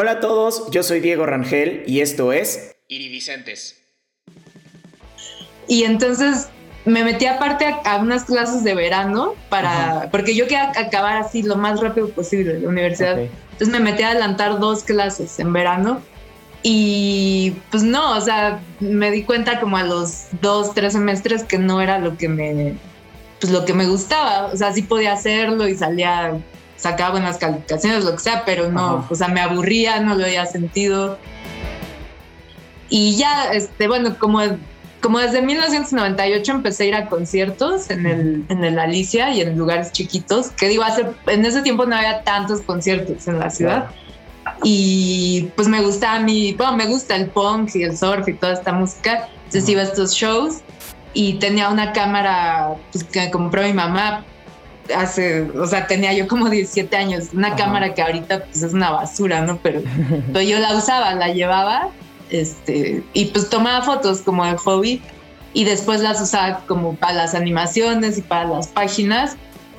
Hola a todos, yo soy Diego Rangel y esto es Iridicentes. Y entonces me metí aparte a, unas clases de verano para, porque yo quería acabar así lo más rápido posible la universidad. Entonces me metí a adelantar dos clases en verano y pues no, o sea, me di cuenta como a los dos, tres semestres que no era lo que me, pues lo que me gustaba. O sea, sí podía hacerlo y salía, sacaba buenas calificaciones, lo que sea, pero no, o sea, me aburría, no lo había sentido. Y ya, este, bueno, como, como desde 1998 empecé a ir a conciertos en el, en el Alicia y en lugares chiquitos, que digo, hace, en ese tiempo no había tantos conciertos en la ciudad. Y pues me gusta a mí, bueno, me gusta el punk y el surf y toda esta música. Entonces iba a estos shows y tenía una cámara pues, que compró mi mamá hace, o sea, tenía yo como 17 años, una cámara que ahorita pues es una basura, ¿no? Pero, pero, yo la usaba, la llevaba, este, y pues tomaba fotos como de hobby y después las usaba como para las animaciones y para las páginas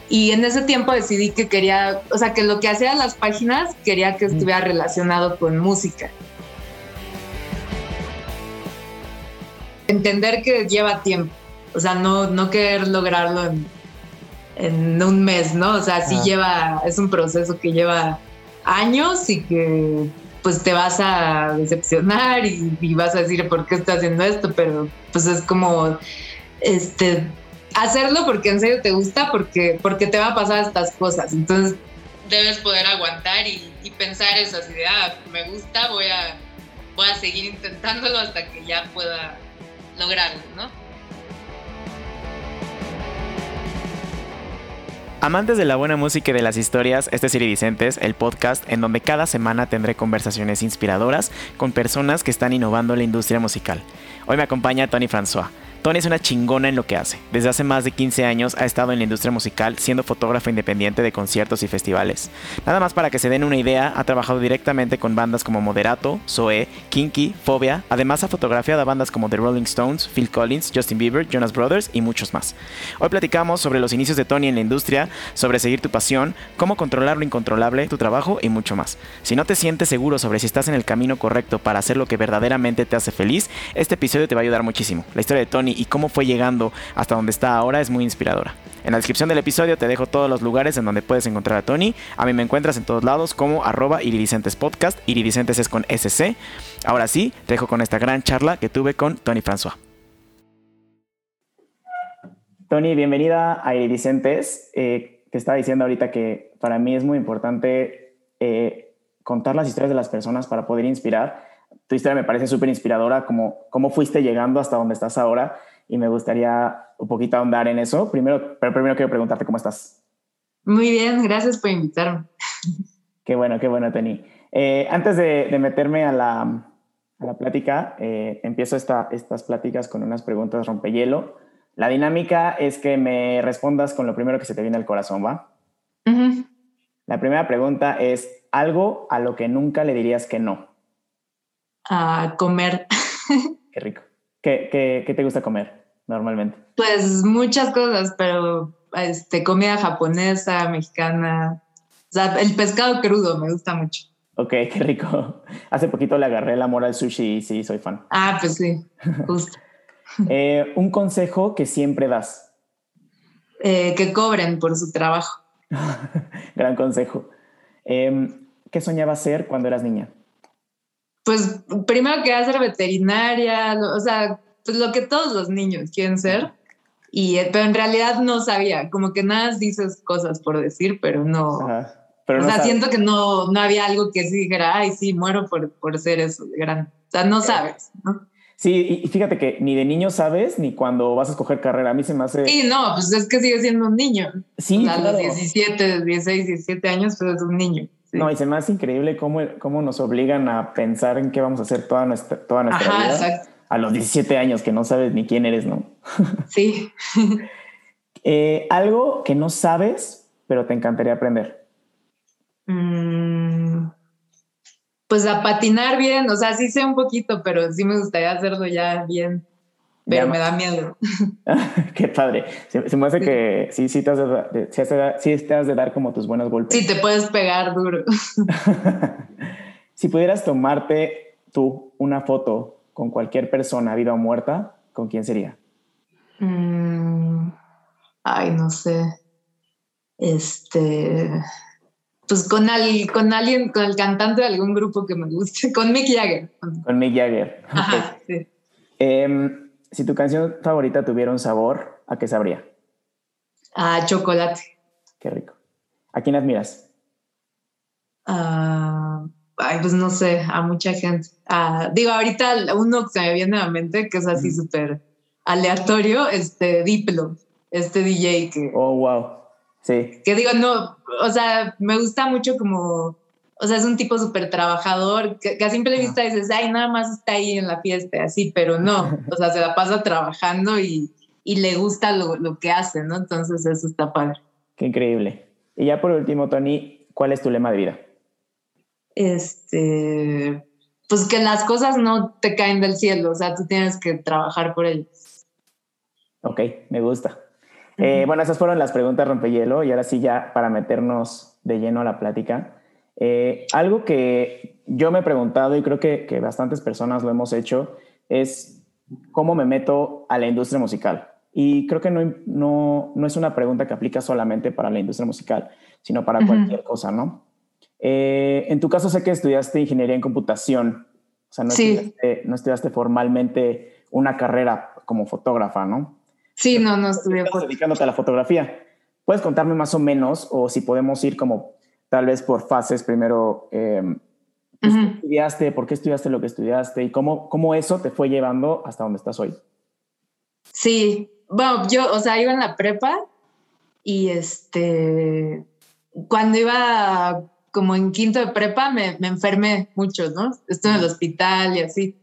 y en ese tiempo decidí que quería, o sea, que lo que hacía las páginas quería que estuviera relacionado con música. Entender que lleva tiempo, o sea, no, no querer lograrlo en, en un mes, ¿no? O sea, sí lleva, es un proceso que lleva años y que pues te vas a decepcionar y, y, vas a decir por qué estás haciendo esto, pero pues es como este hacerlo porque en serio te gusta, porque, porque te va a pasar estas cosas. Entonces debes poder aguantar y, pensar esas ideas. Ah, me gusta, voy a, voy a seguir intentándolo hasta que ya pueda lograrlo, ¿no? Amantes de la buena música y de las historias, este es Iridicentes, el podcast en donde cada semana tendré conversaciones inspiradoras con personas que están innovando la industria musical. Hoy me acompaña Tony François. Tony es una chingona en lo que hace. Desde hace más de 15 años ha estado en la industria musical siendo fotógrafa independiente de conciertos y festivales. Nada más para que se den una idea, ha trabajado directamente con bandas como Moderato, Zoe, Kinky, Phobia. Además ha fotografiado a bandas como The Rolling Stones, Phil Collins, Justin Bieber, Jonas Brothers y muchos más. Hoy platicamos sobre los inicios de Tony en la industria, sobre seguir tu pasión, cómo controlar lo incontrolable, tu trabajo y mucho más. Si no te sientes seguro sobre si estás en el camino correcto para hacer lo que verdaderamente te hace feliz, este episodio te va a ayudar muchísimo. La historia de Tony y cómo fue llegando hasta donde está ahora es muy inspiradora. En la descripción del episodio te dejo todos los lugares en donde puedes encontrar a Tony. A mí me encuentras en todos lados como arroba iridicentes podcast. Iridicentes es con SC. Ahora sí, te dejo con esta gran charla que tuve con Tony François. Tony, bienvenida a Iridicentes. Eh, te estaba diciendo ahorita que para mí es muy importante eh, contar las historias de las personas para poder inspirar tu historia me parece súper inspiradora, como cómo fuiste llegando hasta donde estás ahora y me gustaría un poquito ahondar en eso. Primero, pero primero quiero preguntarte cómo estás. Muy bien, gracias por invitarme. Qué bueno, qué bueno, Tony. Eh, antes de, meterme a la, a la plática, eh, empiezo esta, estas pláticas con unas preguntas rompehielo. La dinámica es que me respondas con lo primero que se te viene al corazón, ¿va? La primera pregunta es, ¿algo a lo que nunca le dirías que no? A comer. Qué rico. ¿Qué, qué, te gusta comer normalmente? Pues muchas cosas, pero este, comida japonesa, mexicana. O sea, el pescado crudo me gusta mucho. Ok, qué rico. Hace poquito le agarré el amor al sushi y sí, soy fan. Ah, pues sí, justo. Eh, un consejo que siempre das. Eh, que cobren por su trabajo. Gran consejo. Em, ¿Qué soñabas ser cuando eras niña? Pues primero que ser veterinaria, o sea, pues lo que todos los niños quieren ser. Y, eh, pero en realidad no sabía, como que nada dices cosas por decir, pero no. Pero o sea, siento que no, no había algo que sí dijera, ay, sí, muero por, por ser eso de grande. O sea, no sabes, ¿no? Sí, y fíjate que ni de niño sabes, ni cuando vas a escoger carrera. A mí se me hace. Sí, no, pues es que sigue siendo un niño. Sí, a los 17, 16, 17 años, pues es un niño. No, y se me hace increíble cómo, cómo nos obligan a pensar en qué vamos a hacer toda nuestra, toda nuestra vida. A los 17 años que no sabes ni quién eres, ¿no? Sí. Eh, algo que no sabes, pero te encantaría aprender. Mm, pues a patinar bien, o sea, sí sé un poquito, pero sí me gustaría hacerlo ya bien pero me da miedo. Qué padre. Se, me hace que sí, sí te, has de, sí te has de dar como tus buenos golpes. Sí, te puedes pegar duro. Si pudieras tomarte tú una foto con cualquier persona, viva o muerta, ¿con quién sería? Mm, ay, no sé. Este. Pues con, con alguien, con el cantante de algún grupo que me guste, con Mick Jagger. Con Mick Jagger. sí. Em, si tu canción favorita tuviera un sabor, ¿a qué sabría? A chocolate. Qué rico. ¿A quién admiras? Ah, ay, pues no sé, a mucha gente. Ah, digo, ahorita uno que se me viene a la mente, que es así súper aleatorio, este Diplo, este DJ que... Oh, wow. Sí. Que digo, no, o sea, me gusta mucho como, o sea, es un tipo súper trabajador, que, a simple vista dices, ay, nada más está ahí en la fiesta, así, pero no, o sea, se la pasa trabajando y, y le gusta lo, lo, que hace, ¿no? Entonces eso está padre. Qué increíble. Y ya por último, Tony, ¿cuál es tu lema de vida? Este, pues que las cosas no te caen del cielo, o sea, tú tienes que trabajar por ellas. Ok, me gusta. Eh, bueno, esas fueron las preguntas rompehielo y ahora sí ya para meternos de lleno a la plática. Eh, algo que yo me he preguntado y creo que, que, bastantes personas lo hemos hecho es cómo me meto a la industria musical. Y creo que no, no, no es una pregunta que aplica solamente para la industria musical, sino para cualquier cosa, ¿no? Eh, en tu caso sé que estudiaste ingeniería en computación, o sea, no, estudiaste, no estudiaste formalmente una carrera como fotógrafa, ¿no? Sí, no, no estudié. Estás dedicándote a la fotografía. ¿Puedes contarme más o menos, o si podemos ir como tal vez por fases, primero, eh, ¿qué estudiaste? ¿Por qué estudiaste lo que estudiaste? ¿Y cómo, cómo eso te fue llevando hasta donde estás hoy? Sí, bueno, yo, o sea, iba en la prepa y este, cuando iba como en quinto de prepa me, me enfermé mucho, ¿no? Estuve en el hospital y así.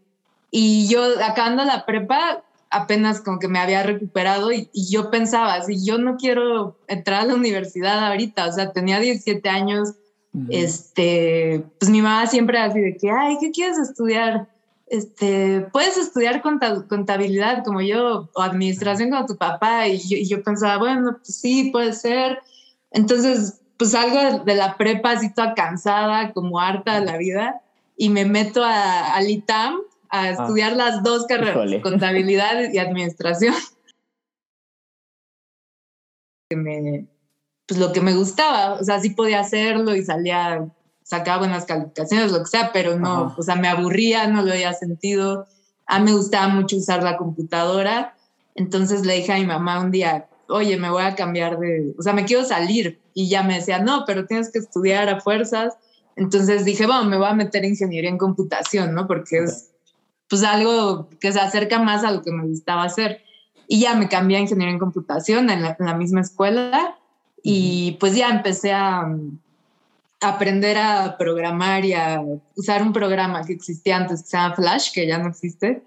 Y yo acabando la prepa, apenas como que me había recuperado y, yo pensaba, si yo no quiero entrar a la universidad ahorita, o sea, tenía 17 años, este, pues mi mamá siempre así de que, ay, ¿qué quieres estudiar? Este, puedes estudiar contabilidad como yo o administración como tu papá y yo, pensaba, bueno, pues sí, puede ser. Entonces, pues salgo de la prepa así toda cansada, como harta de la vida y me meto a, al ITAM a ah. estudiar las dos carreras, contabilidad y administración. pues lo que me gustaba, o sea, sí podía hacerlo y salía, sacaba buenas calificaciones, lo que sea, pero no, o sea, me aburría, no lo había sentido. A mí me gustaba mucho usar la computadora, entonces le dije a mi mamá un día, oye, me voy a cambiar de, o sea, me quiero salir. Y ya me decía, no, pero tienes que estudiar a fuerzas. Entonces dije, bueno, me voy a meter en ingeniería en computación, ¿no? Porque es pues algo que se acerca más a lo que me gustaba hacer. Y ya me cambié a ingeniería en computación en la, misma escuela y pues ya empecé a, aprender a programar y a usar un programa que existía antes que se llama Flash, que ya no existe.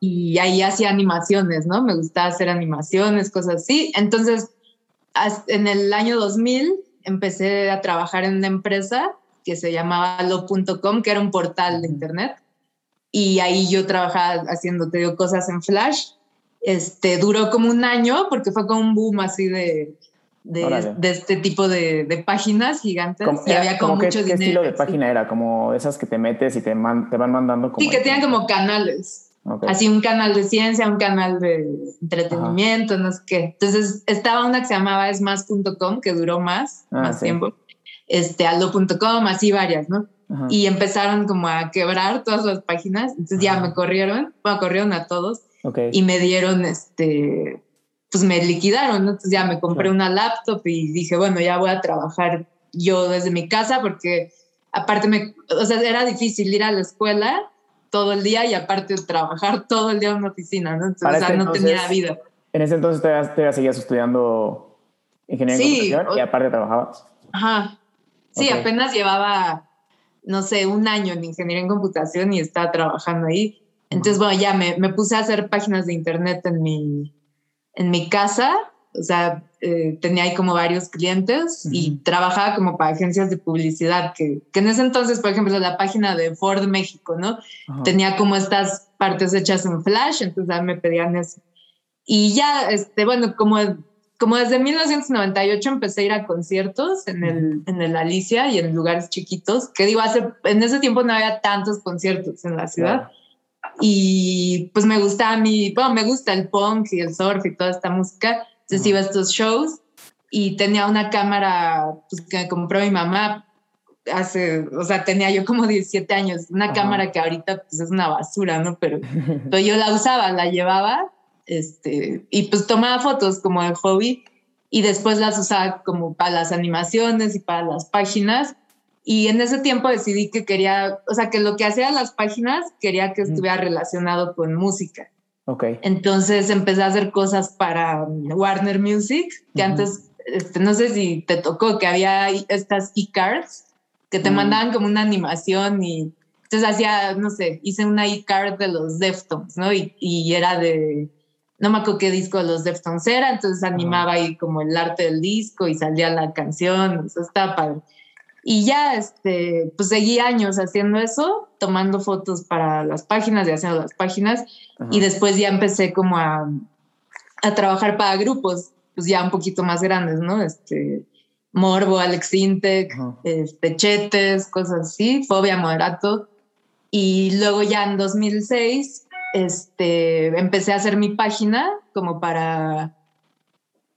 Y ahí hacía animaciones, ¿no? Me gustaba hacer animaciones, cosas así. Entonces, en el año 2000 empecé a trabajar en una empresa que se llamaba lo.com, que era un portal de internet y ahí yo trabajaba haciendo, te digo, cosas en Flash. Este, duró como un año porque fue como un boom así de, de, este tipo de, de páginas gigantes y había como, mucho dinero. ¿Qué estilo de página era? Como esas que te metes y te, te van mandando como... Sí, que tenían como canales. Así un canal de ciencia, un canal de entretenimiento, no sé qué. Entonces estaba una que se llamaba esmas.com que duró más, ah, más tiempo. Este, aldo.com, así varias, ¿no? Y empezaron como a quebrar todas las páginas. Entonces ya me corrieron, bueno, corrieron a todos y me dieron, este, pues me liquidaron, Entonces ya me compré una laptop y dije, bueno, ya voy a trabajar yo desde mi casa porque aparte me, o sea, era difícil ir a la escuela todo el día y aparte trabajar todo el día en una oficina, ¿no? Entonces, o sea, no tenía vida. En ese entonces te seguías estudiando ingeniería sí, y aparte trabajabas. Ajá. Sí, apenas llevaba no sé, un año en ingeniería en computación y estaba trabajando ahí. Entonces, bueno, ya me, me puse a hacer páginas de internet en mi, en mi casa. O sea, eh, tenía ahí como varios clientes y trabajaba como para agencias de publicidad, que, que, en ese entonces, por ejemplo, la página de Ford México, ¿no? Tenía como estas partes hechas en Flash, entonces me pedían eso. Y ya, este, bueno, como como desde 1998 empecé a ir a conciertos en el, en el Alicia y en lugares chiquitos, que digo, hace, en ese tiempo no había tantos conciertos en la ciudad. Y pues me gusta a mí, bueno, me gusta el punk y el surf y toda esta música. Entonces iba a estos shows y tenía una cámara pues, que me compró mi mamá hace, o sea, tenía yo como 17 años, una cámara que ahorita pues es una basura, ¿no? Pero, pero yo la usaba, la llevaba este, y pues tomaba fotos como de hobby y después las usaba como para las animaciones y para las páginas. Y en ese tiempo decidí que quería, o sea, que lo que hacía las páginas quería que estuviera relacionado con música. Ok. Entonces empecé a hacer cosas para Warner Music, que antes, este, no sé si te tocó, que había estas e-cards que te mandaban como una animación y entonces hacía, no sé, hice una e-card de los Deftones, ¿no? Y, y era de no me acuerdo qué disco de los Deftones era, entonces animaba ahí como el arte del disco y salía la canción, eso estaba padre. Y ya, este, pues seguí años haciendo eso, tomando fotos para las páginas y haciendo las páginas, y después ya empecé como a, a, trabajar para grupos, pues ya un poquito más grandes, ¿no? Este, Morbo, Alex Intec, este, Chetes, cosas así, Fobia Moderato. Y luego ya en 2006 este, empecé a hacer mi página como para,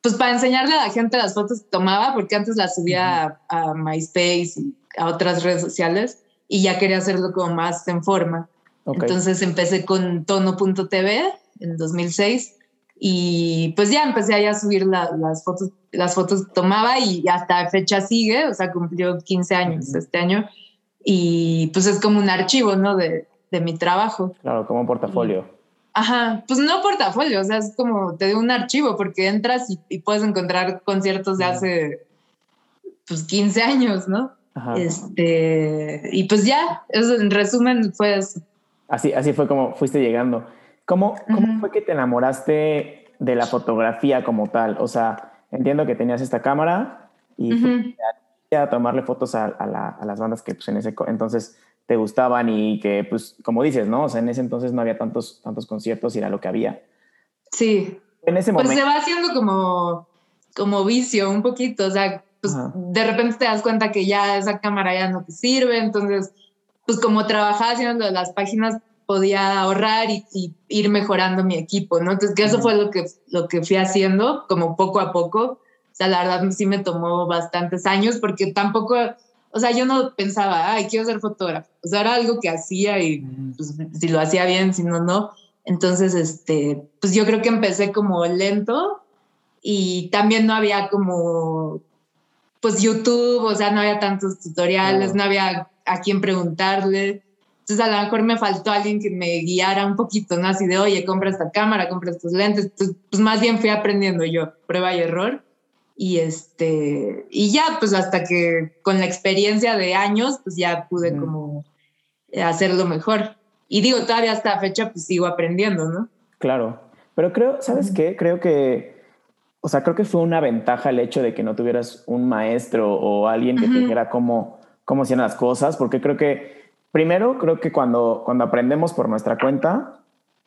pues para enseñarle a la gente las fotos que tomaba, porque antes las subía a, MySpace y a otras redes sociales y ya quería hacerlo como más en forma. Entonces empecé con tono.tv en 2006 y pues ya empecé a subir las fotos las fotos que tomaba y hasta fecha sigue, o sea, cumplió 15 años este año y pues es como un archivo, ¿no? De, de mi trabajo. Claro, como un portafolio. Ajá, pues no portafolio, o sea, es como te doy un archivo porque entras y, puedes encontrar conciertos de hace pues 15 años, ¿no? Ajá. Este, y pues ya, eso en resumen fue eso. Así, así fue como fuiste llegando. ¿Cómo, cómo fue que te enamoraste de la fotografía como tal? O sea, entiendo que tenías esta cámara y a tomarle fotos a, a, las bandas que pues, en ese entonces te gustaban y que, pues, como dices, ¿no? O sea, en ese entonces no había tantos, tantos conciertos y era lo que había. Sí. En ese momento. Pues se va haciendo como, como vicio un poquito, o sea, pues de repente te das cuenta que ya esa cámara ya no te sirve, entonces, pues como trabajaba haciendo las páginas, podía ahorrar y, ir mejorando mi equipo, ¿no? Entonces, que eso fue lo que, lo que fui haciendo, como poco a poco. O sea, la verdad sí me tomó bastantes años porque tampoco o sea, yo no pensaba, ay, quiero ser fotógrafo. O sea, era algo que hacía y pues, si lo hacía bien, si no, no. Entonces, este, pues yo creo que empecé como lento y también no había como, pues YouTube, o sea, no había tantos tutoriales, no había a quién preguntarle. Entonces, a lo mejor me faltó alguien que me guiara un poquito, ¿no? Así de, oye, compra esta cámara, compra estos lentes. Entonces, pues más bien fui aprendiendo yo, prueba y error. Y este, y ya, pues hasta que con la experiencia de años, pues ya pude como hacerlo mejor. Y digo, todavía hasta la fecha, pues sigo aprendiendo, ¿no? Claro. Pero creo, ¿sabes qué? Creo que, o sea, creo que fue una ventaja el hecho de que no tuvieras un maestro o alguien que te dijera cómo, cómo hacían las cosas, porque creo que, primero, creo que cuando, cuando aprendemos por nuestra cuenta,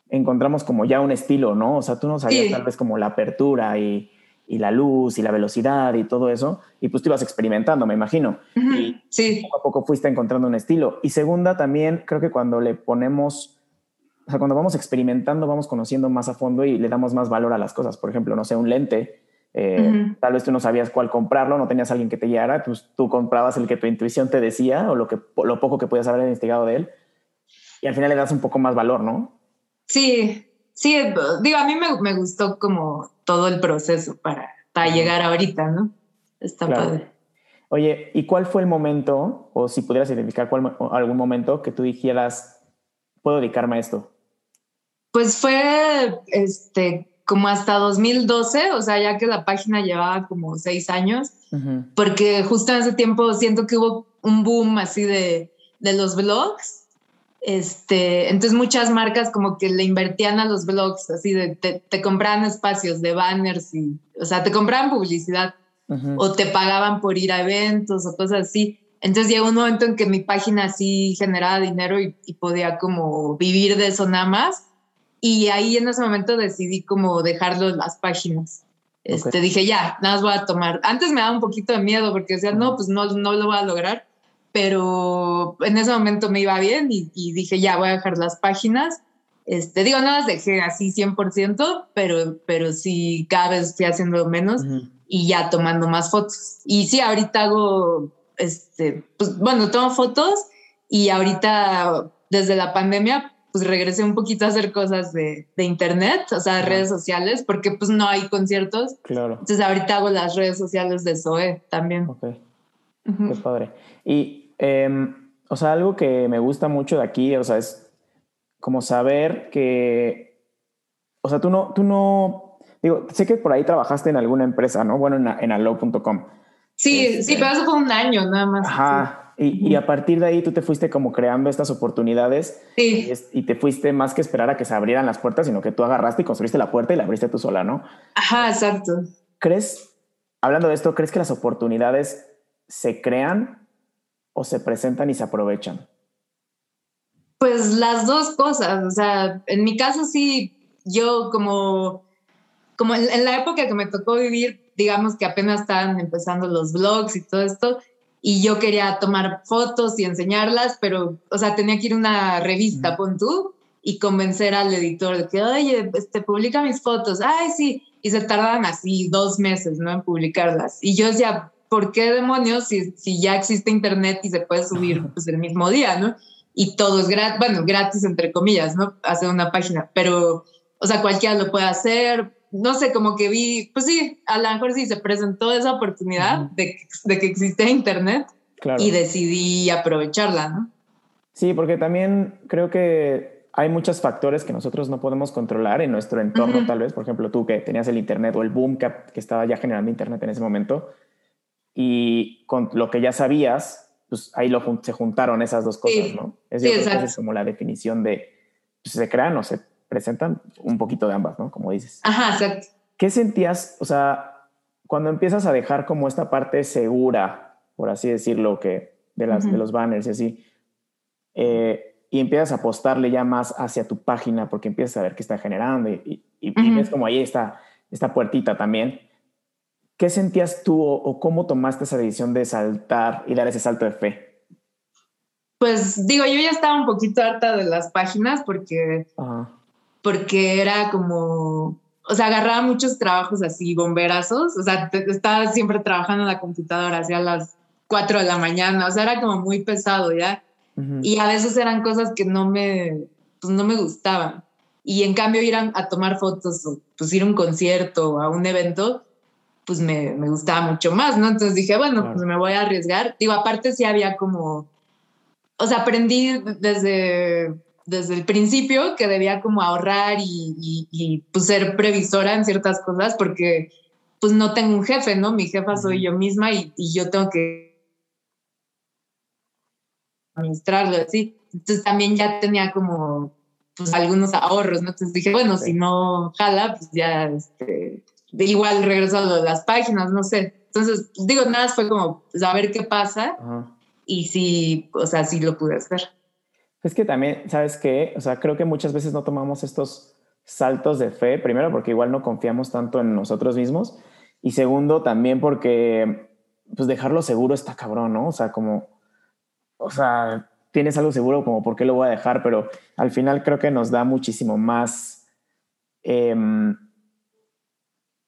encontramos como ya un estilo, ¿no? O sea, tú no sabías tal vez como la apertura y y la luz y la velocidad y todo eso, y pues tú ibas experimentando, me imagino. Y sí. poco a poco fuiste encontrando un estilo. Y segunda, también creo que cuando le ponemos, o sea, cuando vamos experimentando, vamos conociendo más a fondo y le damos más valor a las cosas. Por ejemplo, no sé, un lente, eh, tal vez tú no sabías cuál comprarlo, no tenías alguien que te guiara, pues tú comprabas el que tu intuición te decía o lo, que, lo poco que podías haber investigado de él. Y al final le das un poco más valor, ¿no? Sí, sí, digo, a mí me, me gustó como todo el proceso para, para llegar ahorita, ¿no? Está padre. Oye, ¿y cuál fue el momento, o si pudieras identificar cuál, algún momento que tú dijeras, puedo dedicarme a esto? Pues fue este, como hasta 2012, o sea, ya que la página llevaba como seis años, porque justo en ese tiempo siento que hubo un boom así de, de los blogs este, entonces muchas marcas como que le invertían a los blogs, así de te, te compraban espacios de banners y, o sea, te compraban publicidad o te pagaban por ir a eventos o cosas así. Entonces llegó un momento en que mi página así generaba dinero y, podía como vivir de eso nada más. Y ahí en ese momento decidí como dejarlo en las páginas. Este, Dije, ya, nada más voy a tomar. Antes me daba un poquito de miedo porque decía, no, pues no, no lo voy a lograr. Pero en ese momento me iba bien y, dije, ya, voy a dejar las páginas. Este, digo, no las dejé así 100%, pero, pero sí cada vez fui haciendo menos y ya tomando más fotos. Y sí, ahorita hago, este, pues bueno, tomo fotos y ahorita desde la pandemia pues regresé un poquito a hacer cosas de, de internet, o sea, de redes sociales, porque pues no hay conciertos. Claro. Entonces ahorita hago las redes sociales de Zoe también. Ok. Qué padre. Y, em, o sea, algo que me gusta mucho de aquí, o sea, es como saber que, o sea, tú no, tú no, digo, sé que por ahí trabajaste en alguna empresa, ¿no? Bueno, en, en allo.com. Sí, sí, este, pero eso fue un año nada más. Ajá. Y, a partir de ahí tú te fuiste como creando estas oportunidades sí. y, te fuiste más que esperar a que se abrieran las puertas, sino que tú agarraste y construiste la puerta y la abriste tú sola, ¿no? Ajá, exacto. ¿Crees, hablando de esto, crees que las oportunidades se crean o se presentan y se aprovechan? Pues las dos cosas, o sea, en mi caso sí, yo como, como en la época que me tocó vivir, digamos que apenas estaban empezando los blogs y todo esto, y yo quería tomar fotos y enseñarlas, pero, o sea, tenía que ir a una revista, pon tú, y convencer al editor de que, oye, este, publica mis fotos. Ay, sí. Y se tardan así dos meses, ¿no? En publicarlas. Y yo decía, ¿por qué demonios si, si ya existe internet y se puede subir pues, el mismo día, ¿no? Y todo es gratis, bueno, gratis entre comillas, ¿no? Hacer una página, pero, o sea, cualquiera lo puede hacer, no sé, como que vi, pues sí, a lo mejor sí se presentó esa oportunidad de, de, que existe Internet y decidí aprovecharla, ¿no? Sí, porque también creo que hay muchos factores que nosotros no podemos controlar en nuestro entorno, tal vez. Por ejemplo, tú que tenías el Internet o el boom que, que, estaba ya generando Internet en ese momento y con lo que ya sabías, pues ahí lo, se juntaron esas dos cosas, ¿no? Es, sí, es como la definición de pues, se crean o se presentan un poquito de ambas, ¿no? Como dices. Ajá, exacto. ¿Qué sentías, o sea, cuando empiezas a dejar como esta parte segura, por así decirlo, que de, las, de los banners y así, eh, y empiezas a apostarle ya más hacia tu página porque empiezas a ver qué está generando y, y, ves como ahí está esta puertita también. ¿Qué sentías tú o, cómo tomaste esa decisión de saltar y dar ese salto de fe? Pues digo, yo ya estaba un poquito harta de las páginas porque Ajá porque era como, o sea, agarraba muchos trabajos así, bomberazos, o sea, estaba siempre trabajando en la computadora hacia las 4 de la mañana, o sea, era como muy pesado ya. Y a veces eran cosas que no me, pues no me gustaban. Y en cambio ir a, tomar fotos o pues ir a un concierto o a un evento, pues me, me, gustaba mucho más, ¿no? Entonces dije, bueno, pues me voy a arriesgar. Digo, aparte sí había como, o sea, aprendí desde desde el principio que debía como ahorrar y, pues ser previsora en ciertas cosas porque pues no tengo un jefe, ¿no? Mi jefa soy yo misma y, yo tengo que administrarlo así. Entonces también ya tenía como pues algunos ahorros, ¿no? Entonces dije, bueno, si no jala, pues ya este, igual regreso a las páginas, no sé. Entonces, digo, nada, fue como pues, a ver qué pasa y si, o sea, sí lo pude hacer. Es que también, ¿sabes qué? O sea, creo que muchas veces no tomamos estos saltos de fe, primero porque igual no confiamos tanto en nosotros mismos y segundo también porque pues dejarlo seguro está cabrón, ¿no? O sea, como, o sea, tienes algo seguro como por qué lo voy a dejar, pero al final creo que nos da muchísimo más em,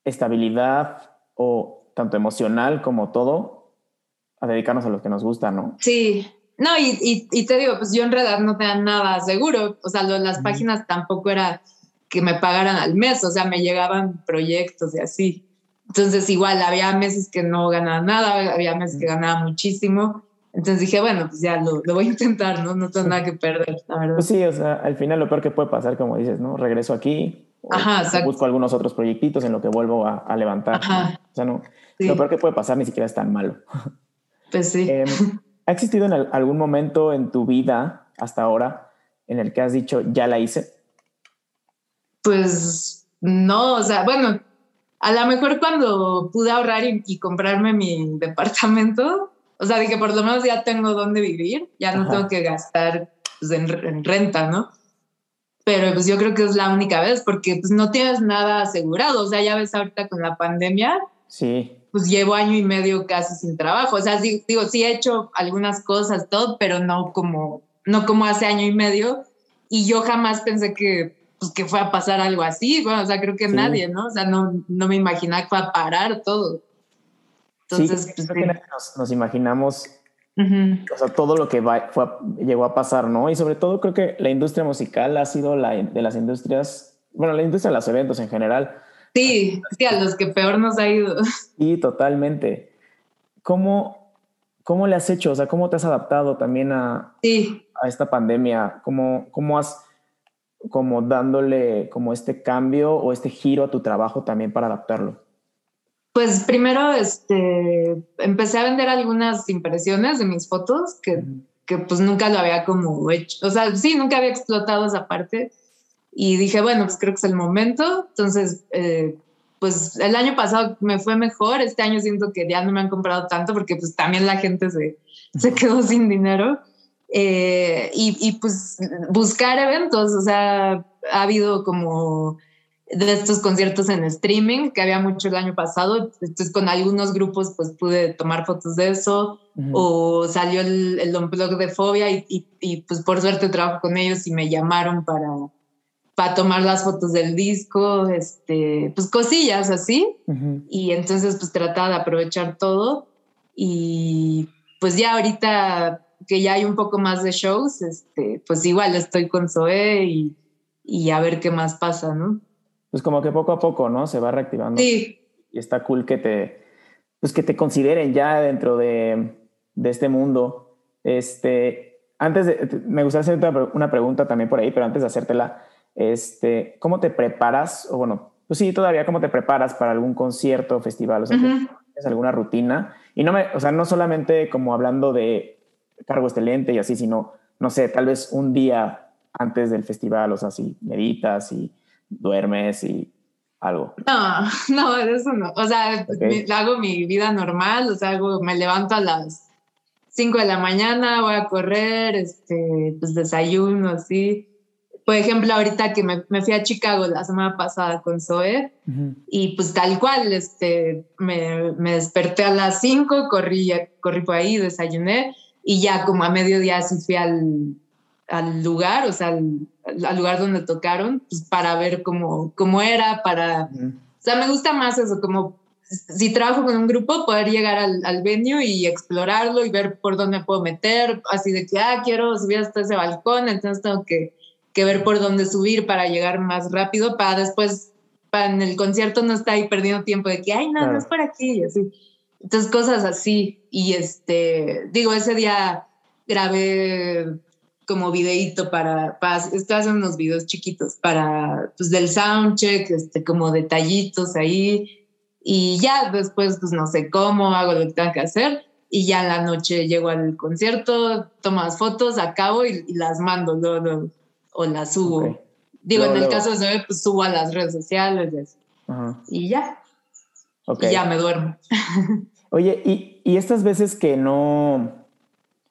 estabilidad o tanto emocional como todo a dedicarnos a lo que nos gusta, ¿no? Sí, no, y, y, te digo, pues yo en realidad no tenía nada seguro, o sea, lo, las páginas tampoco era que me pagaran al mes, o sea, me llegaban proyectos y así. Entonces igual había meses que no ganaba nada, había meses que ganaba muchísimo. Entonces dije, bueno, pues ya lo, lo voy a intentar, ¿no? No tengo nada que perder, la verdad. Pues sí, o sea, al final lo peor que puede pasar, como dices, ¿no? Regreso aquí, Ajá, busco algunos otros proyectitos en lo que vuelvo a, a levantar. Ajá. O sea, no, lo peor que puede pasar ni siquiera es tan malo. Pues sí. Em, ¿Ha existido en algún momento en tu vida hasta ahora en el que has dicho, ya la hice? Pues no, o sea, bueno, a lo mejor cuando pude ahorrar y, comprarme mi departamento, o sea, dije, por lo menos ya tengo dónde vivir, ya no tengo que gastar pues, en, renta, ¿no? Pero pues yo creo que es la única vez porque pues no tienes nada asegurado, o sea, ya ves ahorita con la pandemia. Sí. Pues llevo año y medio casi sin trabajo, o sea, digo, sí he hecho algunas cosas, todo, pero no como, no como hace año y medio, y yo jamás pensé que, pues, que fue a pasar algo así, bueno, o sea, creo que nadie, ¿no? O sea, no, no me imaginaba que fue a parar todo. Entonces, pues, nos, nos imaginamos o sea, todo lo que va, fue, llegó a pasar, ¿no? Y sobre todo creo que la industria musical ha sido la de las industrias, bueno, la industria de los eventos en general. Sí, sí, a los que peor nos ha ido. Sí, totalmente. ¿Cómo, cómo le has hecho? O sea, ¿cómo te has adaptado también a, a esta pandemia? ¿Cómo, ¿Cómo has como dándole como este cambio o este giro a tu trabajo también para adaptarlo? Pues primero este, empecé a vender algunas impresiones de mis fotos que, que, pues nunca lo había como hecho, o sea, sí, nunca había explotado esa parte y dije, bueno, pues creo que es el momento. Entonces, eh, pues el año pasado me fue mejor, este año siento que ya no me han comprado tanto porque pues también la gente se, se quedó sin dinero. Eh, y, y pues buscar eventos, o sea, ha habido como de estos conciertos en streaming, que había mucho el año pasado. Entonces, con algunos grupos, pues pude tomar fotos de eso. O salió el, el blog de Fobia y, y, pues por suerte trabajo con ellos y me llamaron para, para tomar las fotos del disco, este, pues cosillas así. Y entonces, pues trataba de aprovechar todo. Y pues ya ahorita que ya hay un poco más de shows, este, pues igual estoy con Zoe y, y a ver qué más pasa, ¿no? Pues como que poco a poco, ¿no? Se va reactivando. Sí. Y está cool que te, pues que te consideren ya dentro de, de este mundo. Este, antes de, me gustaría hacerte una pregunta también por ahí, pero antes de hacértela, este, ¿cómo te preparas? O bueno, pues sí, todavía, ¿cómo te preparas para algún concierto, festival? O sea, ¿tienes alguna rutina? Y no me, o sea, no solamente como hablando de cargo excelente y así, sino, no sé, tal vez un día antes del festival, o sea, si meditas y duermes y algo. No, no, eso no. O sea, hago mi vida normal, o sea, hago, me levanto a las 5 de la mañana, voy a correr, este, pues desayuno, así. Por ejemplo, ahorita que me, me fui a Chicago la semana pasada con Zoe y pues tal cual, este, me, me desperté a las 5, corrí, corrí por ahí, desayuné y ya como a mediodía sí fui al, al lugar, o sea, al, lugar donde tocaron, pues para ver cómo, cómo era, para... O sea, me gusta más eso, como si trabajo con un grupo, poder llegar al, al, venue y explorarlo y ver por dónde puedo meter, así de que, ah, quiero subir hasta ese balcón, entonces tengo que, que ver por dónde subir para llegar más rápido, para después, para en el concierto no estar ahí perdiendo tiempo de que, ay, no, no es por aquí, y así. Entonces, cosas así. Y este, digo, ese día grabé como videíto para, para estoy haciendo unos videos chiquitos para, pues del soundcheck, este, como detallitos ahí, y ya después, pues no sé cómo, hago lo que tengo que hacer, y ya en la noche llego al concierto, tomo las fotos, acabo y, las mando, o las subo. Digo, en el caso de Zoe, pues subo a las redes sociales y, ya. Y ya me duermo. Oye, y, y estas veces que no,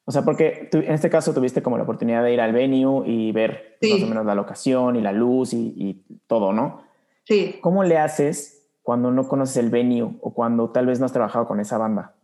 o sea, porque en este caso tuviste como la oportunidad de ir al venue y ver más o menos la locación y la luz y, todo, ¿no? Sí. ¿Cómo le haces cuando no conoces el venue o cuando tal vez no has trabajado con esa banda?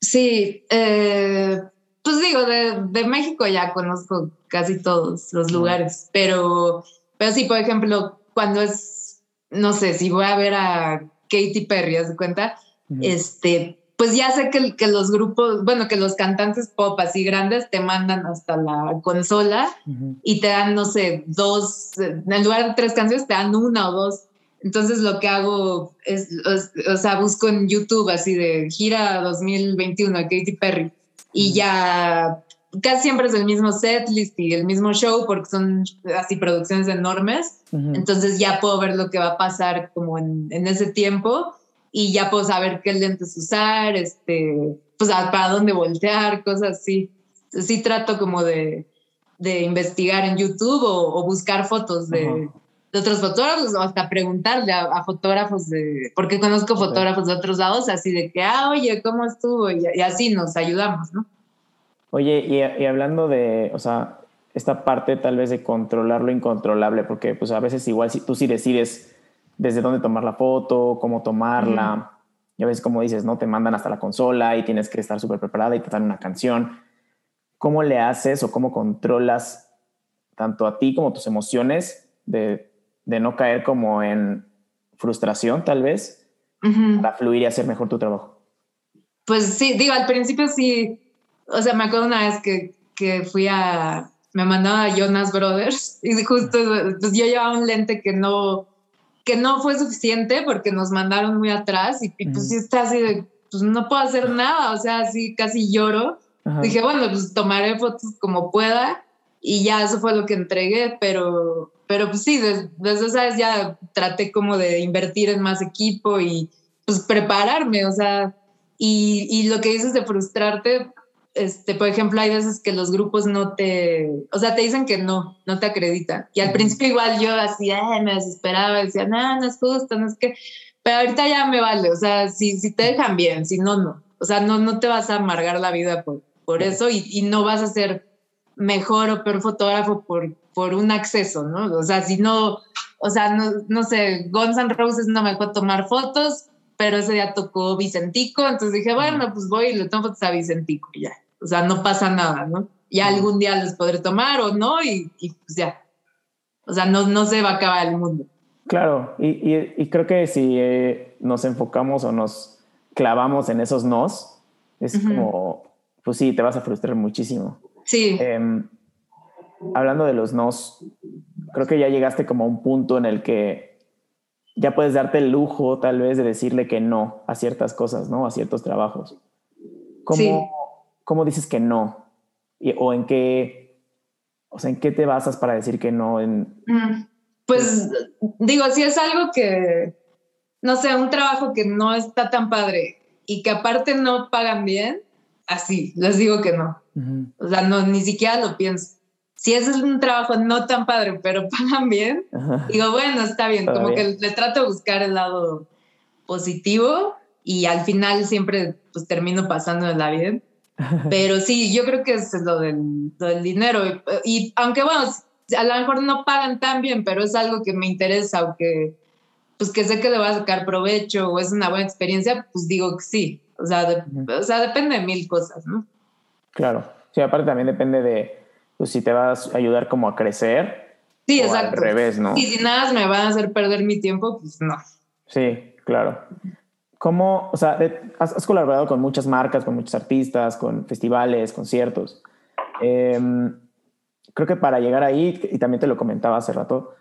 Sí, eh, pues digo, de, México ya conozco casi todos los lugares, pero, pero sí, por ejemplo, cuando es, no sé, si voy a ver a Katy Perry, ¿has de cuenta? Este, pues ya sé que, que, los grupos, bueno, que los cantantes pop así grandes te mandan hasta la consola y te dan, no sé, dos, en lugar de tres canciones te dan una o dos. Entonces lo que hago es, o, sea, busco en YouTube así de gira 2021 a Katy Perry y ya casi siempre es el mismo set list y el mismo show porque son así producciones enormes. Entonces ya puedo ver lo que va a pasar como en, en ese tiempo y ya puedo saber qué lentes usar, este, pues para dónde voltear, cosas así. Sí trato como de, de investigar en YouTube o, buscar fotos de, de, otros fotógrafos o hasta preguntarle a, fotógrafos de, porque conozco fotógrafos de otros lados, así de que, ah, oye, ¿cómo estuvo? Y, así nos ayudamos, ¿no? Oye, y, y, hablando de, o sea, esta parte tal vez de controlar lo incontrolable, porque pues a veces igual si tú sí decides desde dónde tomar la foto, cómo tomarla, y a veces como dices, ¿no? Te mandan hasta la consola y tienes que estar súper preparada y te dan una canción. ¿Cómo le haces o cómo controlas tanto a ti como tus emociones de, de no caer como en frustración tal vez para fluir y hacer mejor tu trabajo? Pues sí, digo, al principio sí, o sea, me acuerdo una vez que, que fui a, me mandaba a Jonas Brothers y justo pues yo llevaba un lente que no, que no fue suficiente porque nos mandaron muy atrás y, pues sí está así de, pues no puedo hacer nada, o sea, así casi lloro. Dije, bueno, pues tomaré fotos como pueda y ya eso fue lo que entregué, pero, pero pues sí, desde, desde esa vez ya traté como de invertir en más equipo y pues prepararme, o sea, y, y lo que dices de frustrarte, este, por ejemplo, hay veces que los grupos no te, o sea, te dicen que no, no te acreditan. Y al principio igual yo así, me desesperaba, decía, no, no es justo, no es que, pero ahorita ya me vale, o sea, si, si te dejan bien, si no, no. O sea, no, no te vas a amargar la vida por, por eso y, y no vas a ser mejor o peor fotógrafo por, por un acceso, ¿no? O sea, si no, o sea, no, no sé, Guns N' Roses no me dejó tomar fotos, pero ese día tocó Vicentico, entonces dije, bueno, pues voy y le tomo fotos a Vicentico y ya. O sea, no pasa nada, ¿no? Ya algún día los podré tomar o no y, pues ya. O sea, no, no se va a acabar el mundo. Claro, y, y, creo que si eh, nos enfocamos o nos clavamos en esos nos, es como, pues sí, te vas a frustrar muchísimo. Sí. Em, hablando de los nos, creo que ya llegaste como a un punto en el que ya puedes darte el lujo tal vez de decirle que no a ciertas cosas, ¿no? A ciertos trabajos. ¿Cómo, ¿cómo dices que no? ¿O en qué, o sea, en qué te basas para decir que no? En, mm, pues digo, si es algo que, no sé, un trabajo que no está tan padre y que aparte no pagan bien, así, les digo que no. O sea, no, ni siquiera lo pienso. Si es un trabajo no tan padre, pero pagan bien, digo, bueno, está bien, como que le trato de buscar el lado positivo y al final siempre pues termino pasándola bien. Pero sí, yo creo que es lo del, dinero. Y, aunque bueno, a lo mejor no pagan tan bien, pero es algo que me interesa o que, pues que sé que le va a sacar provecho o es una buena experiencia, pues digo que sí. O sea, o sea depende de mil cosas, ¿no? Claro. Sí, aparte también depende de pues, si te vas a ayudar como a crecer. Sí, exacto. Al revés, ¿no? Y si nada me van a hacer perder mi tiempo, pues no. Sí, claro. ¿Cómo, o sea, has, colaborado con muchas marcas, con muchos artistas, con festivales, conciertos? Em, creo que para llegar ahí, y también te lo comentaba hace rato,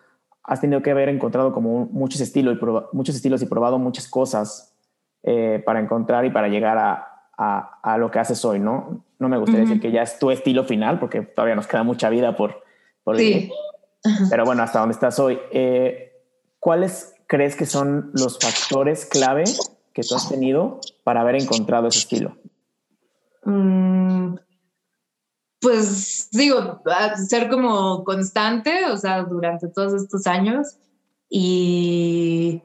has tenido que haber encontrado como muchos estilos, y muchos estilos y probado muchas cosas eh, para encontrar y para llegar a, a, a, lo que haces hoy, ¿no? No me gustaría decir que ya es tu estilo final, porque todavía nos queda mucha vida por, por sí. Pero bueno, hasta donde estás hoy. Eh, ¿Cuáles crees que son los factores clave que tú has tenido para haber encontrado ese estilo? Mm, pues digo, ser como constante, o sea, durante todos estos años. Y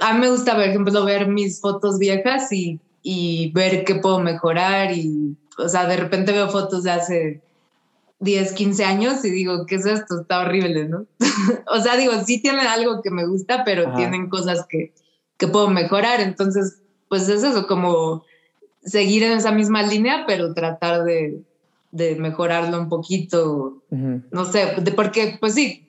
a mí me gusta, por ejemplo, ver mis fotos viejas y, y ver qué puedo mejorar. Y, o sea, de repente veo fotos de hace 10, 15 años y digo, ¿qué es esto? Está horrible, ¿no? o sea, digo, sí tienen algo que me gusta, pero tienen cosas que, que puedo mejorar. Entonces, pues es eso, como seguir en esa misma línea, pero tratar de, de mejorarlo un poquito. No sé, de, porque, pues sí,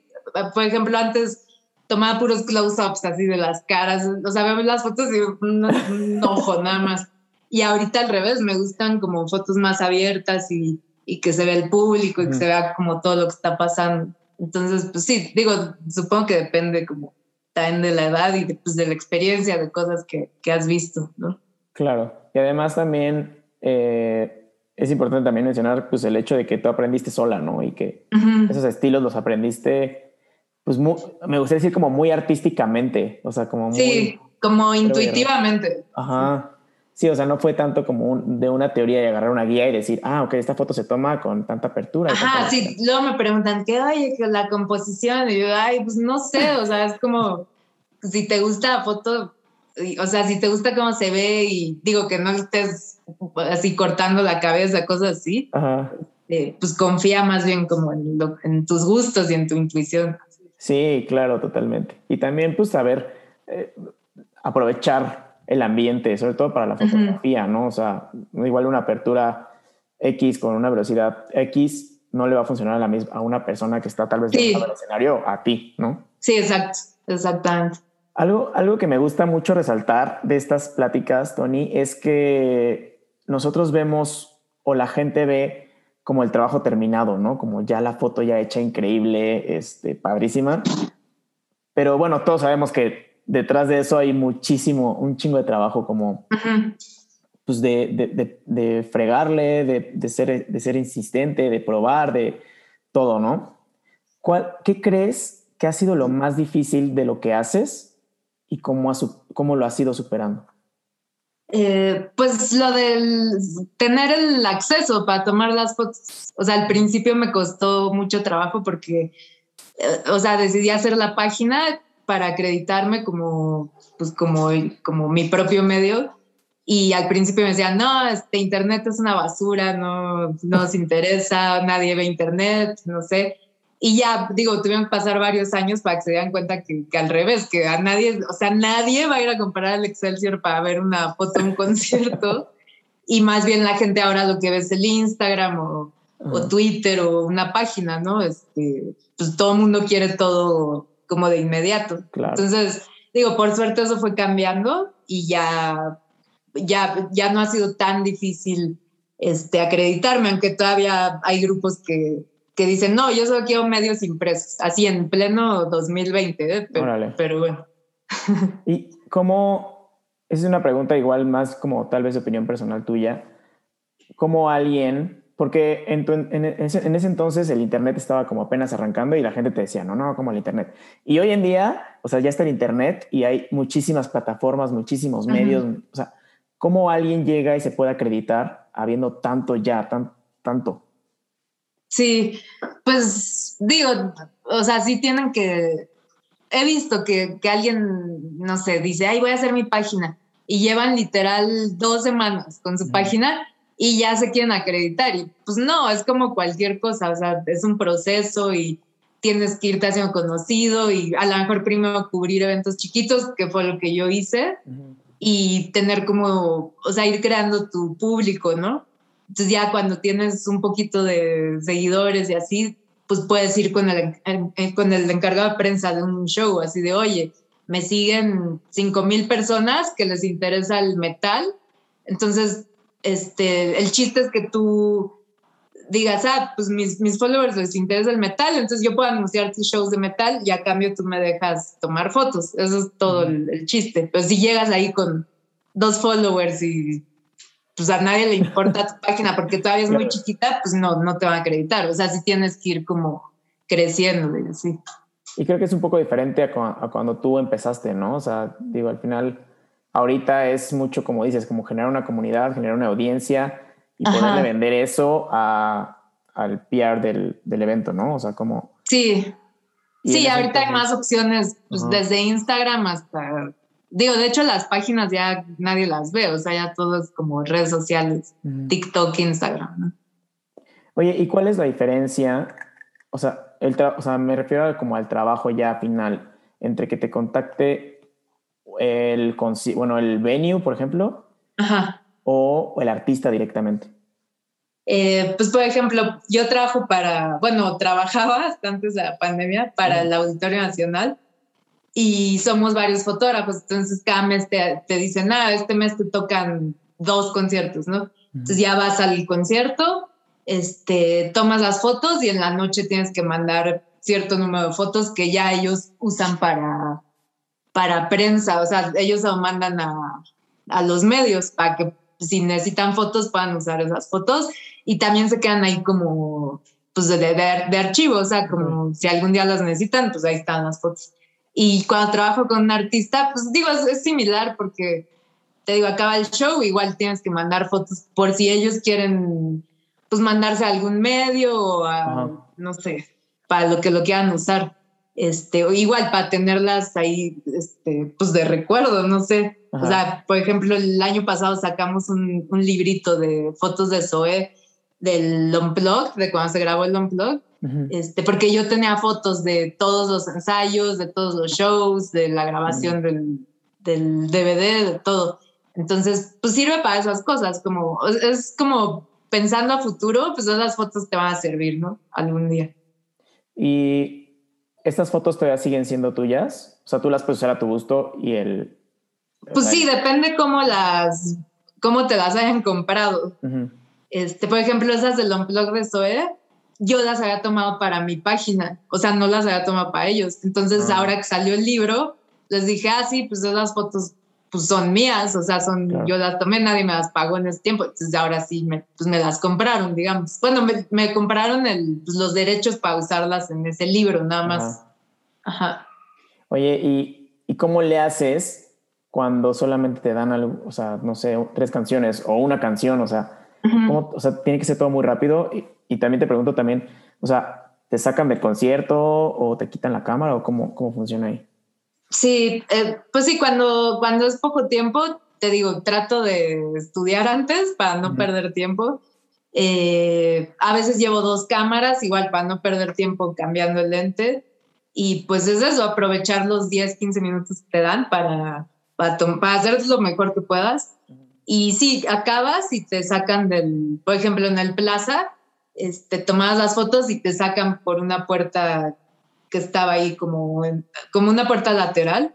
por ejemplo, antes tomaba puros close-ups así de las caras, o sea, veo las fotos y un, ojo nada más. Y ahorita al revés, me gustan como fotos más abiertas y, y que se vea el público y que se vea como todo lo que está pasando. Entonces, pues sí, digo, supongo que depende como también de la edad y de, pues, de la experiencia, de cosas que, que, has visto, ¿no? Claro, y además también eh, es importante también mencionar pues, el hecho de que tú aprendiste sola, ¿no? Y que esos estilos los aprendiste, pues me gustaría decir como muy artísticamente, o sea, como muy... Sí, como intuitivamente. Ajá. Sí, o sea, no fue tanto como de una teoría de agarrar una guía y decir, ah, ok, esta foto se toma con tanta apertura. Ajá, sí, luego me preguntan, ¿qué oye, la composición? Y yo, ay, pues no sé, o sea, es como, si te gusta la foto, o sea, si te gusta cómo se ve y digo que no estés así cortando la cabeza, cosas así, eh, pues confía más bien como en, tus gustos y en tu intuición. Sí, claro, totalmente. Y también pues saber eh, aprovechar el ambiente, sobre todo para la fotografía, ¿no? O sea, igual una apertura X con una velocidad X no le va a funcionar a, la misma, a una persona que está tal vez en el escenario a ti, ¿no? Sí, exacto, exactamente. Algo, algo que me gusta mucho resaltar de estas pláticas, Tony, es que nosotros vemos o la gente ve como el trabajo terminado, ¿no? Como ya la foto ya hecha increíble, este, padrísima. Pero bueno, todos sabemos que detrás de eso hay muchísimo, un chingo de trabajo como pues de, de, fregarle, de, ser, de ser insistente, de probar, de todo, ¿no? ¿Cuál, ¿Qué crees que ha sido lo más difícil de lo que haces y cómo, cómo lo has ido superando? Eh, pues lo del tener el acceso para tomar las fotos. O sea, al principio me costó mucho trabajo porque, eh, o sea, decidí hacer la página para acreditarme como, pues como, como mi propio medio y al principio me decían, no, este internet es una basura, no, no nos interesa, nadie ve internet, no sé. Y ya, digo, tuvieron que pasar varios años para que se dieran cuenta que, que, al revés, que a nadie, o sea, nadie va a ir a comprar al Excelsior para ver una foto un concierto. y más bien la gente ahora lo que ve es el Instagram o, o Twitter o una página, ¿no? Este, pues todo el mundo quiere todo como de inmediato. Entonces, digo, por suerte eso fue cambiando y ya ya, ya no ha sido tan difícil este, acreditarme, aunque todavía hay grupos que, que dicen, no, yo solo quiero medios impresos, así en pleno 2020, ¿eh? pero, pero, bueno. ¿Y cómo, es una pregunta igual más como tal vez opinión personal tuya, cómo alguien, porque en, en, ese, en, ese, entonces el Internet estaba como apenas arrancando y la gente te decía, no, no, como el Internet. Y hoy en día, o sea, ya está el Internet y hay muchísimas plataformas, muchísimos medios, o sea, ¿Cómo alguien llega y se puede acreditar habiendo tanto ya, tan, tanto? Sí, pues digo, o sea, sí tienen que... He visto que, que alguien, no sé, dice, ay, voy a hacer mi página y llevan literal dos semanas con su página y ya se quieren acreditar. Y pues no, es como cualquier cosa, o sea, es un proceso y tienes que irte haciendo conocido y a lo mejor primero cubrir eventos chiquitos, que fue lo que yo hice y tener como, o sea, ir creando tu público, ¿no? Entonces ya cuando tienes un poquito de seguidores y así, pues puedes ir con el, con el encargado de prensa de un show, así de, oye, me siguen 5 mil personas que les interesa el metal. Entonces, este, el chiste es que tú digas, ah, pues mis, mis followers les interesa el metal, entonces yo puedo anunciar tus shows de metal y a cambio tú me dejas tomar fotos. Eso es todo el, chiste. Pero si llegas ahí con dos followers y pues a nadie le importa tu página porque todavía es muy chiquita, pues no, no te van a acreditar. O sea, sí tienes que ir como creciendo y así. Y creo que es un poco diferente a, cuando tú empezaste, ¿no? O sea, digo, al final, ahorita es mucho como dices, como generar una comunidad, generar una audiencia y poderle vender eso a, al PR del, del, evento, ¿no? O sea, como... Sí. Sí, ahorita hay más opciones, pues desde Instagram hasta... Digo, de hecho las páginas ya nadie las ve, o sea, ya todo es como redes sociales, TikTok, Instagram, ¿no? Oye, ¿y cuál es la diferencia? O sea, el o sea, me refiero como al trabajo ya final, entre que te contacte el, bueno, el venue, por ejemplo, Ajá o el artista directamente? Eh, pues, por ejemplo, yo trabajo para, bueno, trabajaba hasta antes de la pandemia para el Auditorio Nacional y somos varios fotógrafos, entonces cada mes te, te dicen, ah, este mes te tocan dos conciertos, ¿no? Entonces ya vas al concierto, este, tomas las fotos y en la noche tienes que mandar cierto número de fotos que ya ellos usan para, para prensa, o sea, ellos lo mandan a, a los medios para que si necesitan fotos puedan usar esas fotos y también se quedan ahí como pues de, de, de archivo, o sea, como si algún día las necesitan, pues ahí están las fotos. Y cuando trabajo con un artista, pues digo, es, similar porque te digo, acaba el show, igual tienes que mandar fotos por si ellos quieren, pues mandarse a algún medio o a, no sé, para lo que lo quieran usar. Este, igual para tenerlas ahí, este, pues de recuerdo, no sé. O sea, por ejemplo, el año pasado sacamos un, un, librito de fotos de Zoe del Unplug, de cuando se grabó el Unplug, este, porque yo tenía fotos de todos los ensayos, de todos los shows, de la grabación del, del DVD, de todo. Entonces, pues sirve para esas cosas, como es como pensando a futuro, pues esas fotos te van a servir, ¿no? Algún día. ¿Y estas fotos todavía siguen siendo tuyas? O sea, tú las puedes usar a tu gusto y el... Pues sí, depende cómo las, cómo te las hayan comprado. Este, por ejemplo, esas del Unplug de Zoe, yo las había tomado para mi página, o sea, no las había tomado para ellos. Entonces, ah. ahora que salió el libro, les dije, ah, sí, pues esas fotos pues son mías, o sea, son, yo las tomé, nadie me las pagó en ese tiempo, entonces ahora sí me, pues me las compraron, digamos. Bueno, me, me compraron el, pues los derechos para usarlas en ese libro, nada más. Ajá. Oye, ¿y, ¿y, cómo le haces cuando solamente te dan algo, o sea, no sé, tres canciones o una canción, o sea, o sea, tiene que ser todo muy rápido? Y, y, también te pregunto también, o sea, ¿te sacan del concierto o te quitan la cámara o cómo, cómo funciona ahí? Sí, eh, pues sí, cuando, cuando es poco tiempo, te digo, trato de estudiar antes para no perder tiempo. Eh, a veces llevo dos cámaras, igual para no perder tiempo cambiando el lente. Y pues es eso, aprovechar los 10, 15 minutos que te dan para, para, para hacer lo mejor que puedas. Y sí, acabas y te sacan del, por ejemplo, en el plaza, este, tomas las fotos y te sacan por una puerta que estaba ahí como, como una puerta lateral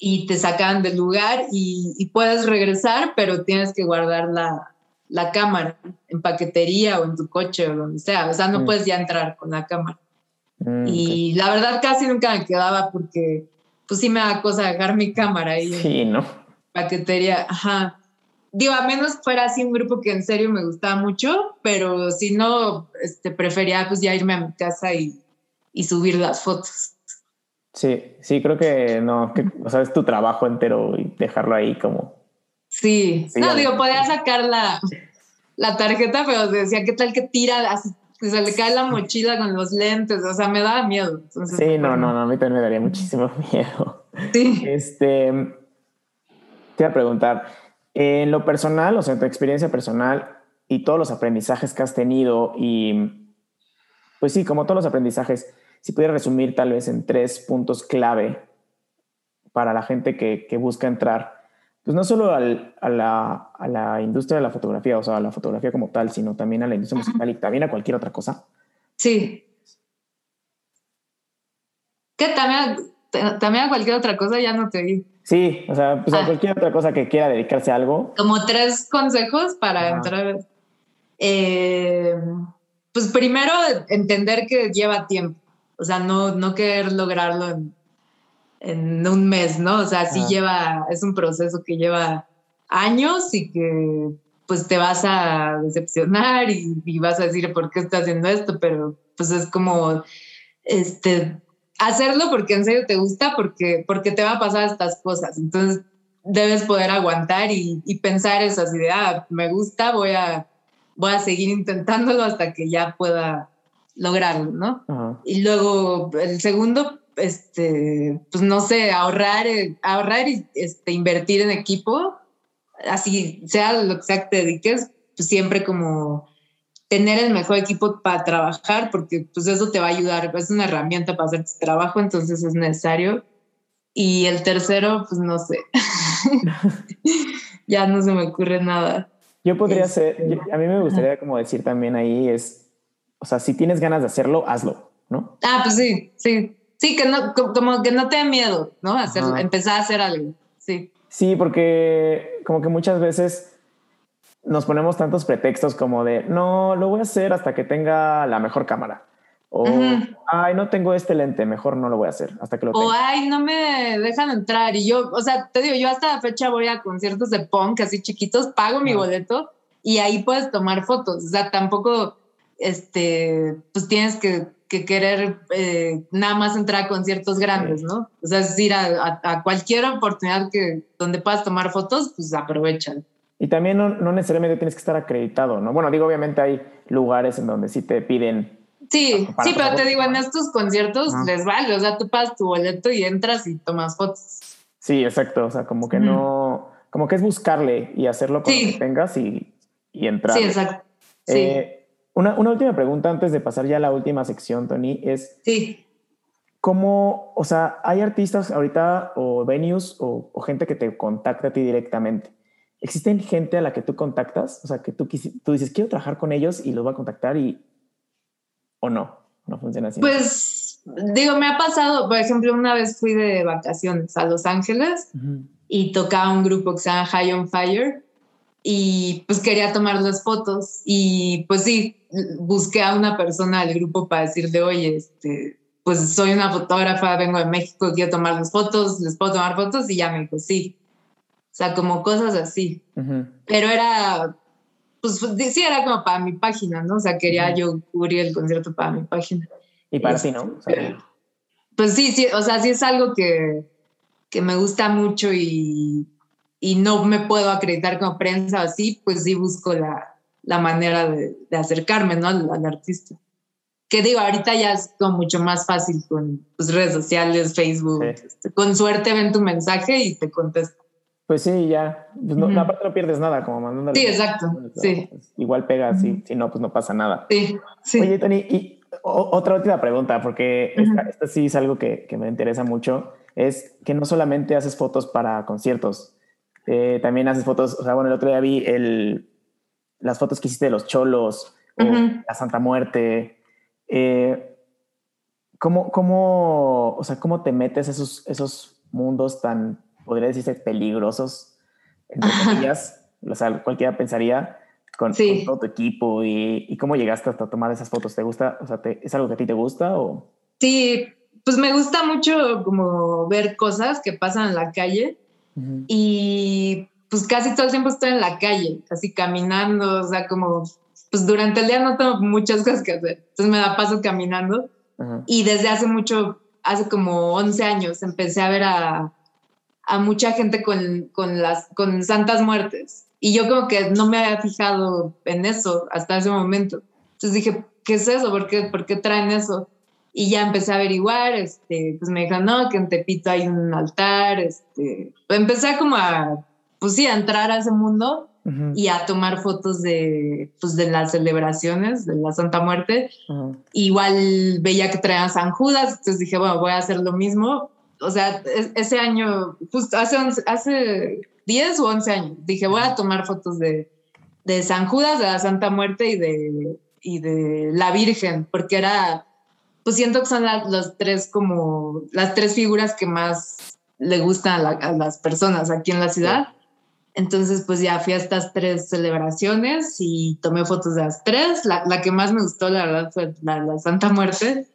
y te sacan del lugar y, puedes regresar, pero tienes que guardar la, la, cámara en paquetería o en tu coche o donde sea. O sea, no mm. puedes ya entrar con la cámara. Mm, y la verdad casi nunca me quedaba porque pues sí me da cosa dejar mi cámara ahí. Sí, ¿no? Paquetería, ajá. Digo, a menos fuera así un grupo que en serio me gustaba mucho, pero si no, este, prefería pues ya irme a mi casa y y subir las fotos. Sí, sí, creo que no, que, o sea, es tu trabajo entero y dejarlo ahí como... Sí, no, digo, podía sacar la, la tarjeta, pero decía, ¿qué tal que tira así? Se le cae la mochila con los lentes, o sea, me daba miedo. sí, no, no, no, a mí también me daría muchísimo miedo. Sí. Este, te iba a preguntar, en lo personal, o sea, en tu experiencia personal y todos los aprendizajes que has tenido y, pues sí, como todos los aprendizajes, si pudiera resumir tal vez en tres puntos clave para la gente que, que busca entrar, pues no solo al, a, la, a, la, industria de la fotografía, o sea, a la fotografía como tal, sino también a la industria musical y también a cualquier otra cosa. Sí. ¿Qué también, también a cualquier otra cosa? Ya no te di. Sí, o sea, pues a ah. cualquier otra cosa que quiera dedicarse a algo. Como tres consejos para entrar. Eh, pues primero entender que lleva tiempo o sea, no, no querer lograrlo en, en un mes, ¿no? O sea, sí lleva, es un proceso que lleva años y que pues te vas a decepcionar y, vas a decir por qué estás haciendo esto, pero pues es como este hacerlo porque en serio te gusta, porque, porque te va a pasar estas cosas. Entonces debes poder aguantar y, y pensar esas ideas, ah, me gusta, voy a, voy a seguir intentándolo hasta que ya pueda lograrlo, ¿no? Y luego el segundo, este, pues no sé, ahorrar, eh, ahorrar y este, invertir en equipo, así sea lo que sea que te dediques, pues siempre como tener el mejor equipo para trabajar, porque pues eso te va a ayudar, es una herramienta para hacer tu trabajo, entonces es necesario. Y el tercero, pues no sé, ya no se me ocurre nada. Yo podría ser, este, a mí me gustaría como decir también ahí es o sea, si tienes ganas de hacerlo, hazlo, ¿no? Ah, pues sí, sí. Sí, que no, como que no te dé miedo, ¿no? Hacer, empezar a hacer algo. Sí. Sí, porque como que muchas veces nos ponemos tantos pretextos como de, no, lo voy a hacer hasta que tenga la mejor cámara. O, ay, no tengo este lente, mejor no lo voy a hacer hasta que lo tenga. O, ay, no me dejan entrar. Y yo, o sea, te digo, yo hasta la fecha voy a conciertos de punk así chiquitos, pago mi boleto y ahí puedes tomar fotos. O sea, tampoco este, pues tienes que, querer eh, nada más entrar a conciertos grandes, ¿no? O sea, es ir a, cualquier oportunidad que, donde puedas tomar fotos, pues aprovechan. Y también no, necesariamente tienes que estar acreditado, ¿no? Bueno, digo, obviamente hay lugares en donde sí te piden. Sí, sí, pero te digo, en estos conciertos les vale, o sea, tú pagas tu boleto y entras y tomas fotos. Sí, exacto, o sea, como que no, como que es buscarle y hacerlo con lo que tengas y, y entrar. Sí, exacto. Sí. Eh, Una, una, última pregunta antes de pasar ya a la última sección, Tony, es... Sí. ¿Cómo, o sea, hay artistas ahorita o venues o, o, gente que te contacta a ti directamente? ¿Existen gente a la que tú contactas? O sea, que tú, tú dices, quiero trabajar con ellos y los voy a contactar y... ¿O no? No funciona así. Pues, digo, me ha pasado, por ejemplo, una vez fui de vacaciones a Los Ángeles y tocaba un grupo que se llama High on Fire y pues quería tomar las fotos y pues sí, busqué a una persona del grupo para decirle, oye, este, pues soy una fotógrafa, vengo de México, quiero tomar las fotos, les puedo tomar fotos y ya me dijo, sí. O sea, como cosas así. Pero era, pues sí, era como para mi página, ¿no? O sea, quería yo cubrir el concierto para mi página. Y para ti, ¿no? pues sí, sí, o sea, sí es algo que, que me gusta mucho y y no me puedo acreditar como prensa así, pues sí busco la, la manera de, de, acercarme ¿no? Al, artista. Que digo, ahorita ya es como mucho más fácil con pues, redes sociales, Facebook. Este, con suerte ven tu mensaje y te contesta. Pues sí, ya. Pues no, Aparte no pierdes nada, como mandándole. Sí, exacto. sí. Pues igual pega, así, si no, pues no pasa nada. Sí, sí. Oye, Tony, y otra última pregunta, porque esta, sí es algo que, que me interesa mucho, es que no solamente haces fotos para conciertos, eh, también haces fotos, o sea, bueno, el otro día vi el, las fotos que hiciste de los cholos, o la Santa Muerte. Eh, ¿cómo, cómo, o sea, ¿Cómo te metes esos, esos mundos tan, podría decirse, peligrosos, entre comillas? o sea, cualquiera pensaría, con, todo tu equipo y, y, cómo llegaste hasta tomar esas fotos. ¿Te gusta? O sea, ¿es algo que a ti te gusta o...? Sí, pues me gusta mucho como ver cosas que pasan en la calle y pues casi todo el tiempo estoy en la calle, así caminando, o sea, como, pues durante el día no tengo muchas cosas que hacer, entonces me la paso caminando. Y desde hace mucho, hace como 11 años, empecé a ver a, a mucha gente con, con, las, con santas muertes. Y yo como que no me había fijado en eso hasta ese momento. Entonces dije, ¿qué es eso? ¿Por qué, ¿por qué traen eso? y ya empecé a averiguar, este, pues me dijeron, no, que en Tepito hay un altar, este, empecé como a, pues sí, a entrar a ese mundo y a tomar fotos de, pues de las celebraciones de la Santa Muerte. Igual veía que traían San Judas, entonces dije, bueno, voy a hacer lo mismo. O sea, ese año, justo hace, hace 10 o 11 años, dije, voy a tomar fotos de, de San Judas, de la Santa Muerte y de, y de la Virgen, porque era pues siento que son las tres como las tres figuras que más le gustan a, las personas aquí en la ciudad. Entonces, pues ya fui a estas tres celebraciones y tomé fotos de las tres. La, la que más me gustó, la verdad, fue la, la, Santa Muerte.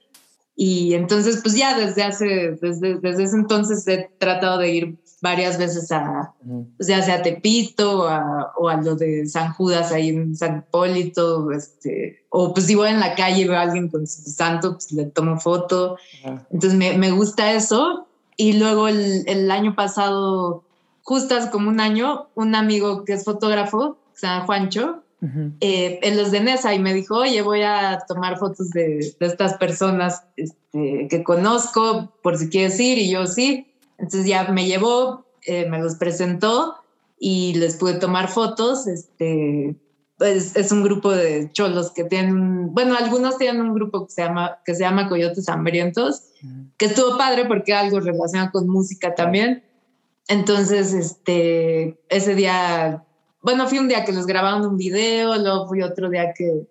Y entonces, pues ya desde hace, desde, desde ese entonces he tratado de ir varias veces a, pues ya sea a Tepito o a lo de San Judas ahí en San Hipólito, este, o pues si voy en la calle y veo a alguien con su santo, pues le tomo foto. Entonces me, me, gusta eso. Y luego el, el, año pasado, justo hace como un año, un amigo que es fotógrafo, se eh, en los de Nesa y me dijo, oye, voy a tomar fotos de, de estas personas este, que conozco, por si quieres ir, y yo sí. Entonces ya me llevó, eh, me los presentó y les pude tomar fotos. Este, pues es un grupo de cholos que tienen, bueno, algunos tienen un grupo que se llama, que se llama Coyotes Hambrientos, que estuvo padre porque algo relacionado con música también. Entonces, este, ese día, bueno, fui un día que les grabaron un video, luego fui otro día que,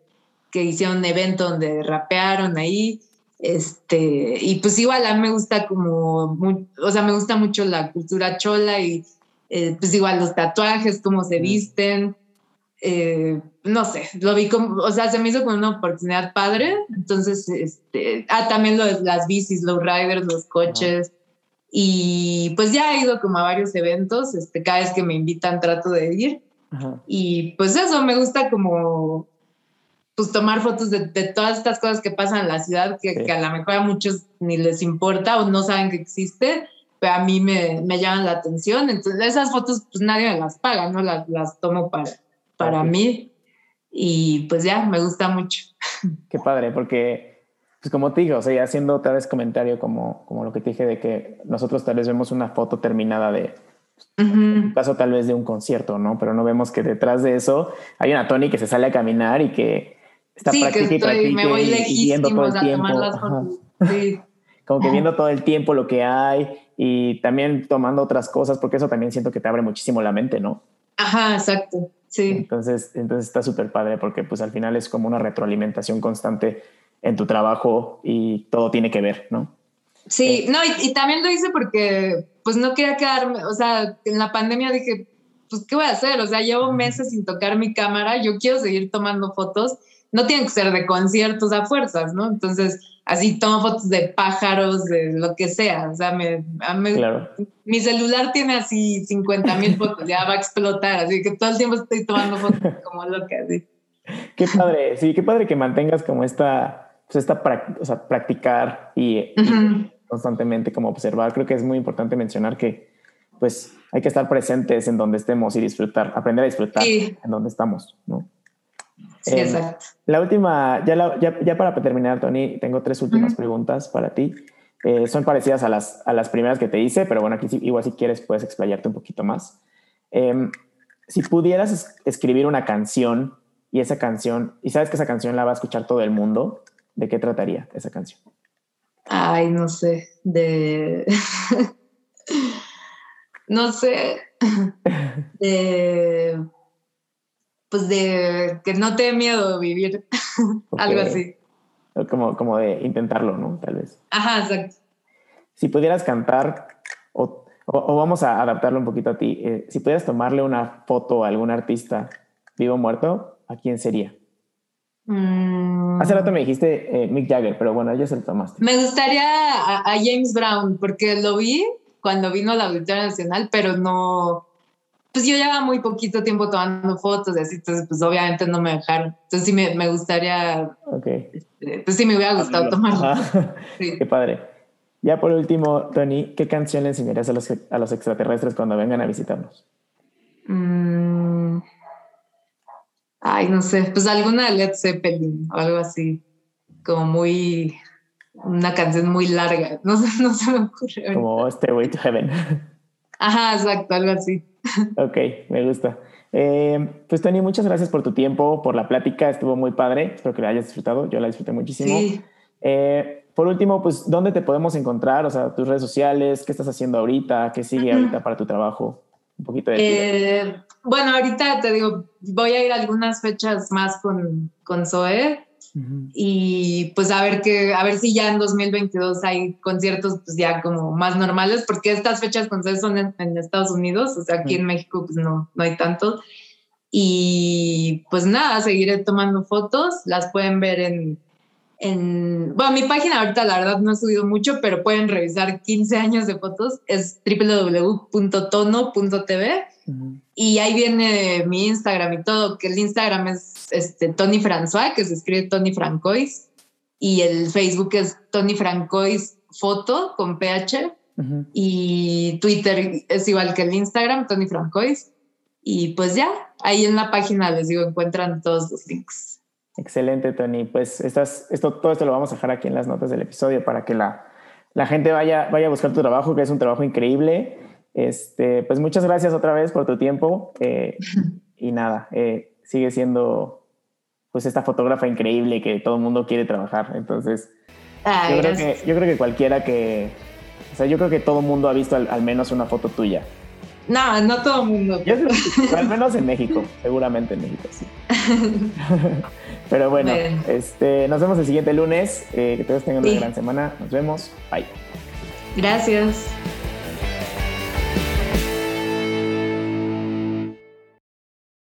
que hicieron un evento donde rapearon ahí. Este, y pues igual a mí me gusta como, o sea, me gusta mucho la cultura chola y eh, pues igual los tatuajes, cómo se visten. Eh, no sé, lo vi como, o sea, se me hizo como una oportunidad padre. Entonces, este, ah, también lo las bicis, los riders, los coches. Y pues ya he ido como a varios eventos, este, cada vez que me invitan trato de ir. Y pues eso, me gusta como pues tomar fotos de, todas estas cosas que pasan en la ciudad que, a lo mejor a muchos ni les importa o no saben que existe, pero a mí me, me llaman la atención. Entonces esas fotos pues nadie me las paga, ¿no? Las, las tomo para, para mí y pues ya, me gusta mucho. Qué padre, porque pues como te digo, o sea, haciendo otra vez comentario como, como lo que te dije de que nosotros tal vez vemos una foto terminada de, en tu caso tal vez de un concierto, ¿no? Pero no vemos que detrás de eso hay una Tony que se sale a caminar y que sí, que estoy, me voy lejísimos a tomar las fotos. Sí. Como que viendo todo el tiempo lo que hay y también tomando otras cosas, porque eso también siento que te abre muchísimo la mente, ¿no? Ajá, exacto. Sí. Entonces, entonces está súper padre porque pues al final es como una retroalimentación constante en tu trabajo y todo tiene que ver, ¿no? Sí, no, y, también lo hice porque pues no quería quedarme, o sea, en la pandemia dije, pues, ¿qué voy a hacer? O sea, llevo meses sin tocar mi cámara, yo quiero seguir tomando fotos, no tienen que ser de conciertos a fuerzas, ¿no? Entonces, así tomo fotos de pájaros, de lo que sea, o sea, me, mi celular tiene así 50 mil fotos, ya va a explotar, así que todo el tiempo estoy tomando fotos como loca, así. Qué padre, sí, qué padre que mantengas como esta, pues esta o sea, practicar y constantemente como observar. Creo que es muy importante mencionar que pues hay que estar presentes en donde estemos y disfrutar, aprender a disfrutar en donde estamos, ¿no? Sí, em, exacto. La última, ya, ya, para terminar, Tony, tengo tres últimas preguntas para ti. Eh, son parecidas a las, a las primeras que te hice, pero bueno, aquí igual si quieres puedes explayarte un poquito más. Em, si pudieras escribir una canción y esa canción, y sabes que esa canción la va a escuchar todo el mundo, ¿de qué trataría esa canción? Ay, no sé, de... no sé, de... Pues de que no te dé miedo vivir, algo así. Como, como de intentarlo, ¿no? Tal vez. Ajá, exacto. Si pudieras cantar, o, vamos a adaptarlo un poquito a ti, eh, si pudieras tomarle una foto a algún artista vivo o muerto, ¿a quién sería? Mm. Hace rato me dijiste eh, Mick Jagger, pero bueno, ya se lo tomaste. Me gustaría a, James Brown, porque lo vi cuando vino a la Auditoria Nacional, pero no. Pues yo llevaba muy poquito tiempo tomando fotos y así, entonces, pues obviamente no me dejaron. Entonces, sí me, gustaría. Ok. Este, pues sí me hubiera gustado tomarlo. Qué padre. Ya por último, Tony, ¿qué canción le enseñarías a los, a los extraterrestres cuando vengan a visitarnos? Mm. Ay, no sé, pues alguna de Led Zeppelin o algo así, como muy, una canción muy larga, no, no se me ocurre. Como Stairway to Heaven. Ajá, exacto, algo así. Ok, me gusta. Eh, pues Tony, muchas gracias por tu tiempo, por la plática, estuvo muy padre, espero que la hayas disfrutado, yo la disfruté muchísimo. Sí. Eh, por último, pues, ¿dónde te podemos encontrar? O sea, tus redes sociales, ¿qué estás haciendo ahorita? ¿Qué sigue ahorita para tu trabajo? Un poquito de... Eh, bueno, ahorita te digo, voy a ir a algunas fechas más con, con Zoe y pues a ver que, a ver si ya en 2022 hay conciertos pues ya como más normales, porque estas fechas con Zoe son en, Estados Unidos, o sea, aquí en México pues no, no hay tanto. Y pues nada, seguiré tomando fotos, las pueden ver en, en, bueno, mi página ahorita la verdad no he subido mucho, pero pueden revisar 15 años de fotos, es www.tono.tv y ahí viene mi Instagram y todo, que el Instagram es este, Tony François, que se escribe Tony Francois, y el Facebook es Tony Francois Foto con PH, y Twitter es igual que el Instagram, Tony Francois. Y pues ya, ahí en la página les digo, encuentran todos los links. Excelente, Tony. Pues estas, esto, todo esto lo vamos a dejar aquí en las notas del episodio para que la, la gente vaya, vaya a buscar tu trabajo, que es un trabajo increíble. Este, pues muchas gracias otra vez por tu tiempo eh, y nada, eh, sigue siendo pues esta fotógrafa increíble que todo el mundo quiere trabajar. Entonces, yo, creo que, yo creo que cualquiera que, o sea, yo creo que todo el mundo ha visto al, menos una foto tuya. No, no todo el mundo. al menos en México, seguramente en México, sí. Pero bueno, este, nos vemos el siguiente lunes. Eh, que todos tengan una gran semana. Nos vemos. Bye. Gracias.